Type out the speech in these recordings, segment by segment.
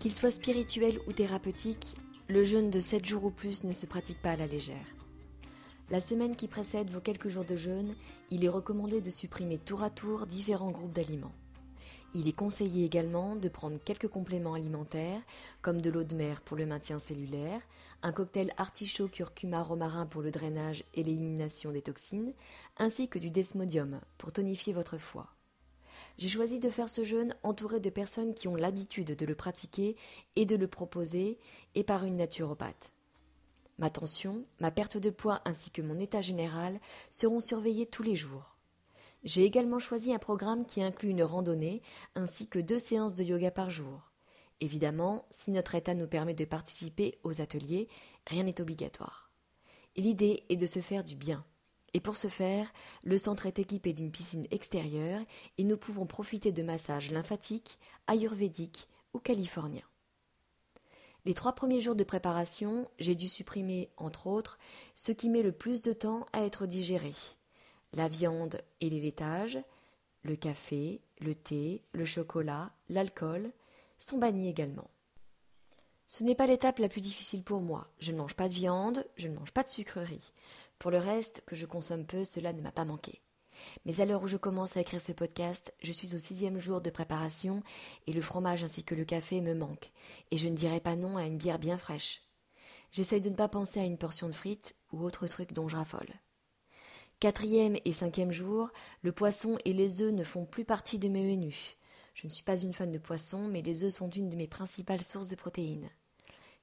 Qu'il soit spirituel ou thérapeutique, le jeûne de 7 jours ou plus ne se pratique pas à la légère. La semaine qui précède vos quelques jours de jeûne, il est recommandé de supprimer tour à tour différents groupes d'aliments. Il est conseillé également de prendre quelques compléments alimentaires, comme de l'eau de mer pour le maintien cellulaire, un cocktail artichaut curcuma romarin pour le drainage et l'élimination des toxines, ainsi que du desmodium pour tonifier votre foie. J'ai choisi de faire ce jeûne entouré de personnes qui ont l'habitude de le pratiquer et de le proposer, et par une naturopathe. Ma tension, ma perte de poids ainsi que mon état général seront surveillés tous les jours. J'ai également choisi un programme qui inclut une randonnée ainsi que deux séances de yoga par jour. Évidemment, si notre état nous permet de participer aux ateliers, rien n'est obligatoire. L'idée est de se faire du bien. Et pour ce faire, le centre est équipé d'une piscine extérieure et nous pouvons profiter de massages lymphatiques, ayurvédiques ou californiens. Les trois premiers jours de préparation, j'ai dû supprimer, entre autres, ce qui met le plus de temps à être digéré. La viande et les laitages, le café, le thé, le chocolat, l'alcool sont bannis également. Ce n'est pas l'étape la plus difficile pour moi. Je ne mange pas de viande, je ne mange pas de sucreries. Pour le reste, que je consomme peu, cela ne m'a pas manqué. Mais à l'heure où je commence à écrire ce podcast, je suis au sixième jour de préparation et le fromage ainsi que le café me manquent, et je ne dirai pas non à une bière bien fraîche. J'essaye de ne pas penser à une portion de frites ou autre truc dont je raffole. Quatrième et cinquième jour, le poisson et les œufs ne font plus partie de mes menus. Je ne suis pas une fan de poisson, mais les œufs sont une de mes principales sources de protéines.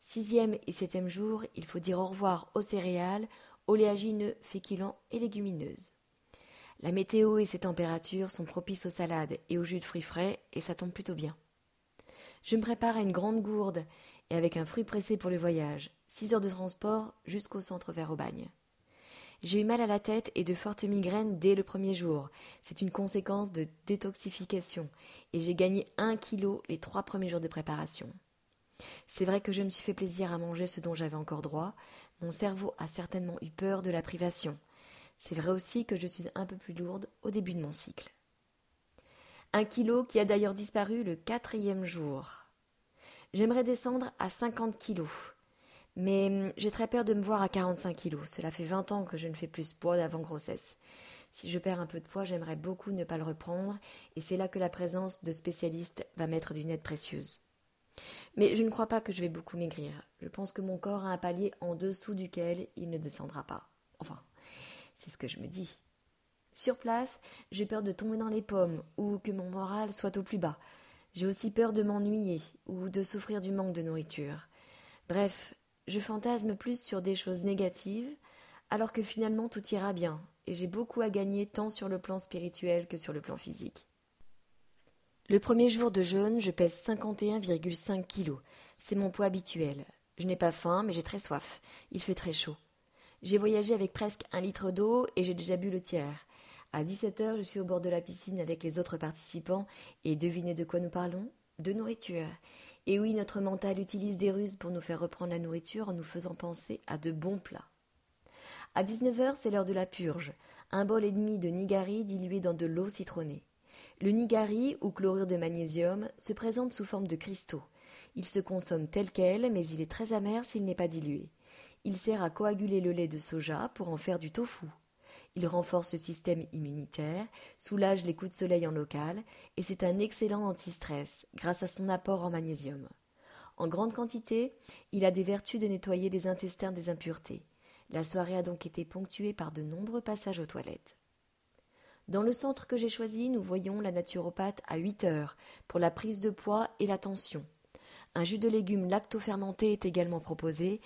Sixième et septième jour, il faut dire au revoir aux céréales, oléagineux, féculents et légumineuses. La météo et ses températures sont propices aux salades et aux jus de fruits frais, et ça tombe plutôt bien. Je me prépare à une grande gourde et avec un fruit pressé pour le voyage, six heures de transport jusqu'au centre vers Aubagne. J'ai eu mal à la tête et de fortes migraines dès le premier jour. C'est une conséquence de détoxification, et j'ai gagné un kilo les trois premiers jours de préparation. C'est vrai que je me suis fait plaisir à manger ce dont j'avais encore droit, mon cerveau a certainement eu peur de la privation. C'est vrai aussi que je suis un peu plus lourde au début de mon cycle. Un kilo qui a d'ailleurs disparu le quatrième jour. J'aimerais descendre à 50 kilos. Mais hum, j'ai très peur de me voir à 45 kilos. Cela fait 20 ans que je ne fais plus poids d'avant grossesse. Si je perds un peu de poids, j'aimerais beaucoup ne pas le reprendre, et c'est là que la présence de spécialistes va mettre d'une aide précieuse. Mais je ne crois pas que je vais beaucoup maigrir. Je pense que mon corps a un palier en dessous duquel il ne descendra pas. Enfin, c'est ce que je me dis. Sur place, j'ai peur de tomber dans les pommes ou que mon moral soit au plus bas. J'ai aussi peur de m'ennuyer ou de souffrir du manque de nourriture. Bref, je fantasme plus sur des choses négatives, alors que finalement tout ira bien, et j'ai beaucoup à gagner tant sur le plan spirituel que sur le plan physique. Le premier jour de jeûne, je pèse 51,5 kilos. C'est mon poids habituel. Je n'ai pas faim, mais j'ai très soif. Il fait très chaud. J'ai voyagé avec presque un litre d'eau et j'ai déjà bu le tiers. À 17 heures, je suis au bord de la piscine avec les autres participants et devinez de quoi nous parlons? De nourriture. Et oui, notre mental utilise des ruses pour nous faire reprendre la nourriture en nous faisant penser à de bons plats. À 19 heures, c'est l'heure de la purge. Un bol et demi de nigari dilué dans de l'eau citronnée. Le nigari, ou chlorure de magnésium, se présente sous forme de cristaux. Il se consomme tel quel, mais il est très amer s'il n'est pas dilué. Il sert à coaguler le lait de soja pour en faire du tofu. Il renforce le système immunitaire, soulage les coups de soleil en local, et c'est un excellent anti-stress grâce à son apport en magnésium. En grande quantité, il a des vertus de nettoyer les intestins des impuretés. La soirée a donc été ponctuée par de nombreux passages aux toilettes. Dans le centre que j'ai choisi, nous voyons la naturopathe à 8 heures pour la prise de poids et la tension. Un jus de légumes lacto-fermenté est également proposé,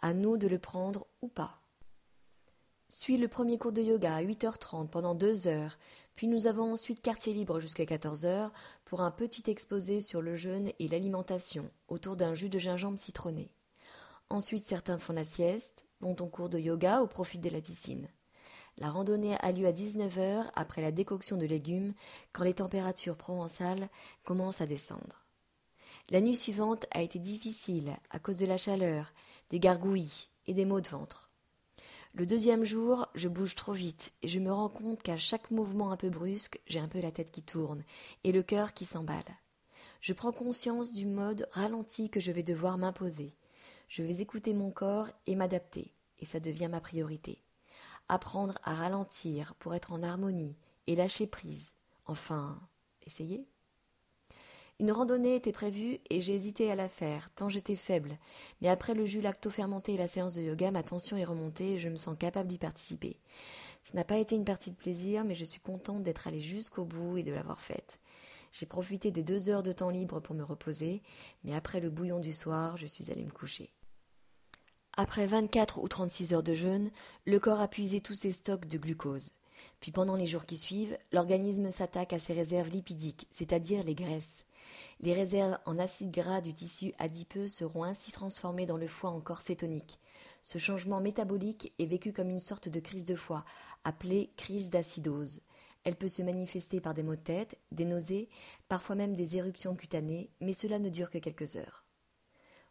à nous de le prendre ou pas. Suit le premier cours de yoga à 8h30 pendant deux heures, puis nous avons ensuite quartier libre jusqu'à 14h pour un petit exposé sur le jeûne et l'alimentation autour d'un jus de gingembre citronné. Ensuite, certains font la sieste, vont en cours de yoga au profit de la piscine. La randonnée a lieu à 19h après la décoction de légumes quand les températures provençales commencent à descendre. La nuit suivante a été difficile à cause de la chaleur, des gargouillis et des maux de ventre. Le deuxième jour, je bouge trop vite et je me rends compte qu'à chaque mouvement un peu brusque, j'ai un peu la tête qui tourne et le cœur qui s'emballe. Je prends conscience du mode ralenti que je vais devoir m'imposer. Je vais écouter mon corps et m'adapter, et ça devient ma priorité. Apprendre à ralentir pour être en harmonie et lâcher prise. Enfin, essayer. Une randonnée était prévue et j'ai hésité à la faire, tant j'étais faible. Mais après le jus lacto-fermenté et la séance de yoga, ma tension est remontée et je me sens capable d'y participer. Ce n'a pas été une partie de plaisir, mais je suis contente d'être allée jusqu'au bout et de l'avoir faite. J'ai profité des deux heures de temps libre pour me reposer, mais après le bouillon du soir, je suis allée me coucher. Après vingt-quatre ou trente-six heures de jeûne, le corps a puisé tous ses stocks de glucose. Puis pendant les jours qui suivent, l'organisme s'attaque à ses réserves lipidiques, c'est-à-dire les graisses. Les réserves en acide gras du tissu adipeux seront ainsi transformées dans le foie en corps cétonique. Ce changement métabolique est vécu comme une sorte de crise de foie, appelée crise d'acidose. Elle peut se manifester par des maux de tête, des nausées, parfois même des éruptions cutanées, mais cela ne dure que quelques heures.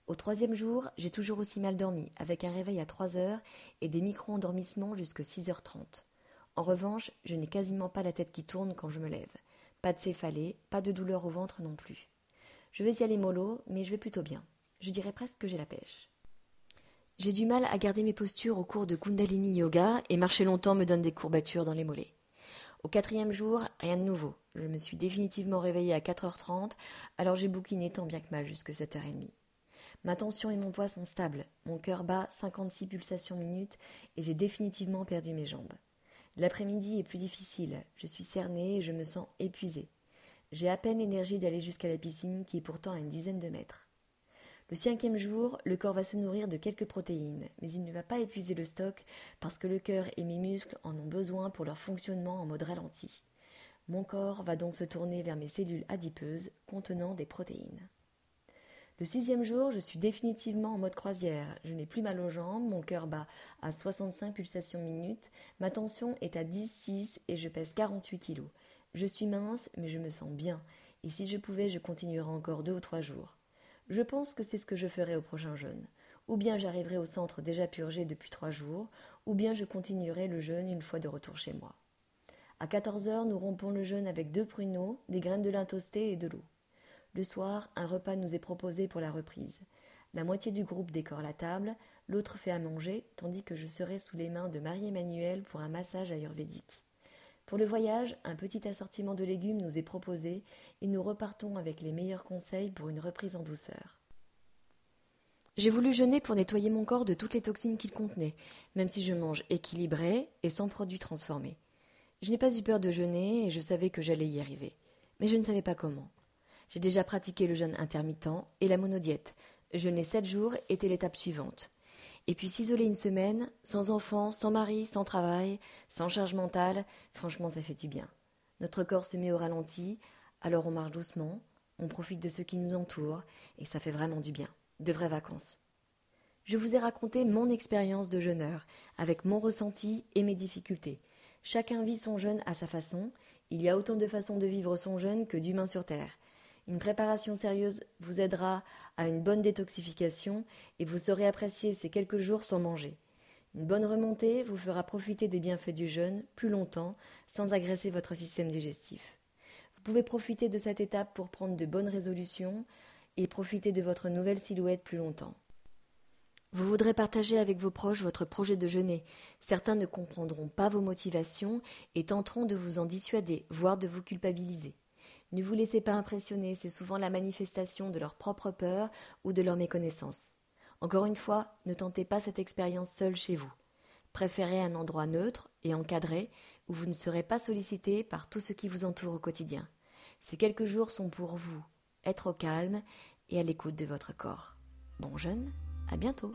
Au troisième jour, j'ai toujours aussi mal dormi, avec un réveil à trois heures et des micro-endormissements jusqu'à six heures trente. En revanche, je n'ai quasiment pas la tête qui tourne quand je me lève. Pas de céphalée, pas de douleur au ventre non plus. Je vais y aller mollo, mais je vais plutôt bien. Je dirais presque que j'ai la pêche. J'ai du mal à garder mes postures au cours de Kundalini Yoga et marcher longtemps me donne des courbatures dans les mollets. Au quatrième jour, rien de nouveau. Je me suis définitivement réveillée à 4h30, alors j'ai bouquiné tant bien que mal jusque 7h30. Ma tension et mon poids sont stables, mon cœur bat 56 pulsations minutes et j'ai définitivement perdu mes jambes. L'après-midi est plus difficile, je suis cernée et je me sens épuisée. J'ai à peine l'énergie d'aller jusqu'à la piscine qui est pourtant à une dizaine de mètres. Le cinquième jour, le corps va se nourrir de quelques protéines, mais il ne va pas épuiser le stock parce que le cœur et mes muscles en ont besoin pour leur fonctionnement en mode ralenti. Mon corps va donc se tourner vers mes cellules adipeuses contenant des protéines. Le sixième jour, je suis définitivement en mode croisière. Je n'ai plus mal aux jambes, mon cœur bat à 65 pulsations minutes, ma tension est à 10,6 et je pèse 48 kilos. Je suis mince, mais je me sens bien, et si je pouvais, je continuerais encore deux ou trois jours. Je pense que c'est ce que je ferai au prochain jeûne. Ou bien j'arriverai au centre déjà purgé depuis trois jours, ou bien je continuerai le jeûne une fois de retour chez moi. À quatorze heures, nous rompons le jeûne avec deux pruneaux, des graines de lin toasté et de l'eau. Le soir, un repas nous est proposé pour la reprise. La moitié du groupe décore la table, l'autre fait à manger, tandis que je serai sous les mains de Marie-Emmanuelle pour un massage ayurvédique. Pour le voyage, un petit assortiment de légumes nous est proposé et nous repartons avec les meilleurs conseils pour une reprise en douceur. J'ai voulu jeûner pour nettoyer mon corps de toutes les toxines qu'il contenait, même si je mange équilibré et sans produits transformés. Je n'ai pas eu peur de jeûner et je savais que j'allais y arriver. Mais je ne savais pas comment. J'ai déjà pratiqué le jeûne intermittent et la monodiète. Jeûner sept jours était l'étape suivante. Et puis s'isoler une semaine, sans enfant, sans mari, sans travail, sans charge mentale, franchement ça fait du bien. Notre corps se met au ralenti, alors on marche doucement, on profite de ce qui nous entoure, et ça fait vraiment du bien. De vraies vacances. Je vous ai raconté mon expérience de jeûneur, avec mon ressenti et mes difficultés. Chacun vit son jeûne à sa façon, il y a autant de façons de vivre son jeûne que d'humains sur Terre. Une préparation sérieuse vous aidera à une bonne détoxification et vous saurez apprécier ces quelques jours sans manger. Une bonne remontée vous fera profiter des bienfaits du jeûne plus longtemps sans agresser votre système digestif. Vous pouvez profiter de cette étape pour prendre de bonnes résolutions et profiter de votre nouvelle silhouette plus longtemps. Vous voudrez partager avec vos proches votre projet de jeûner. Certains ne comprendront pas vos motivations et tenteront de vous en dissuader, voire de vous culpabiliser. Ne vous laissez pas impressionner, c'est souvent la manifestation de leur propre peur ou de leur méconnaissance. Encore une fois, ne tentez pas cette expérience seule chez vous. Préférez un endroit neutre et encadré où vous ne serez pas sollicité par tout ce qui vous entoure au quotidien. Ces quelques jours sont pour vous, être au calme et à l'écoute de votre corps. Bon jeûne, à bientôt.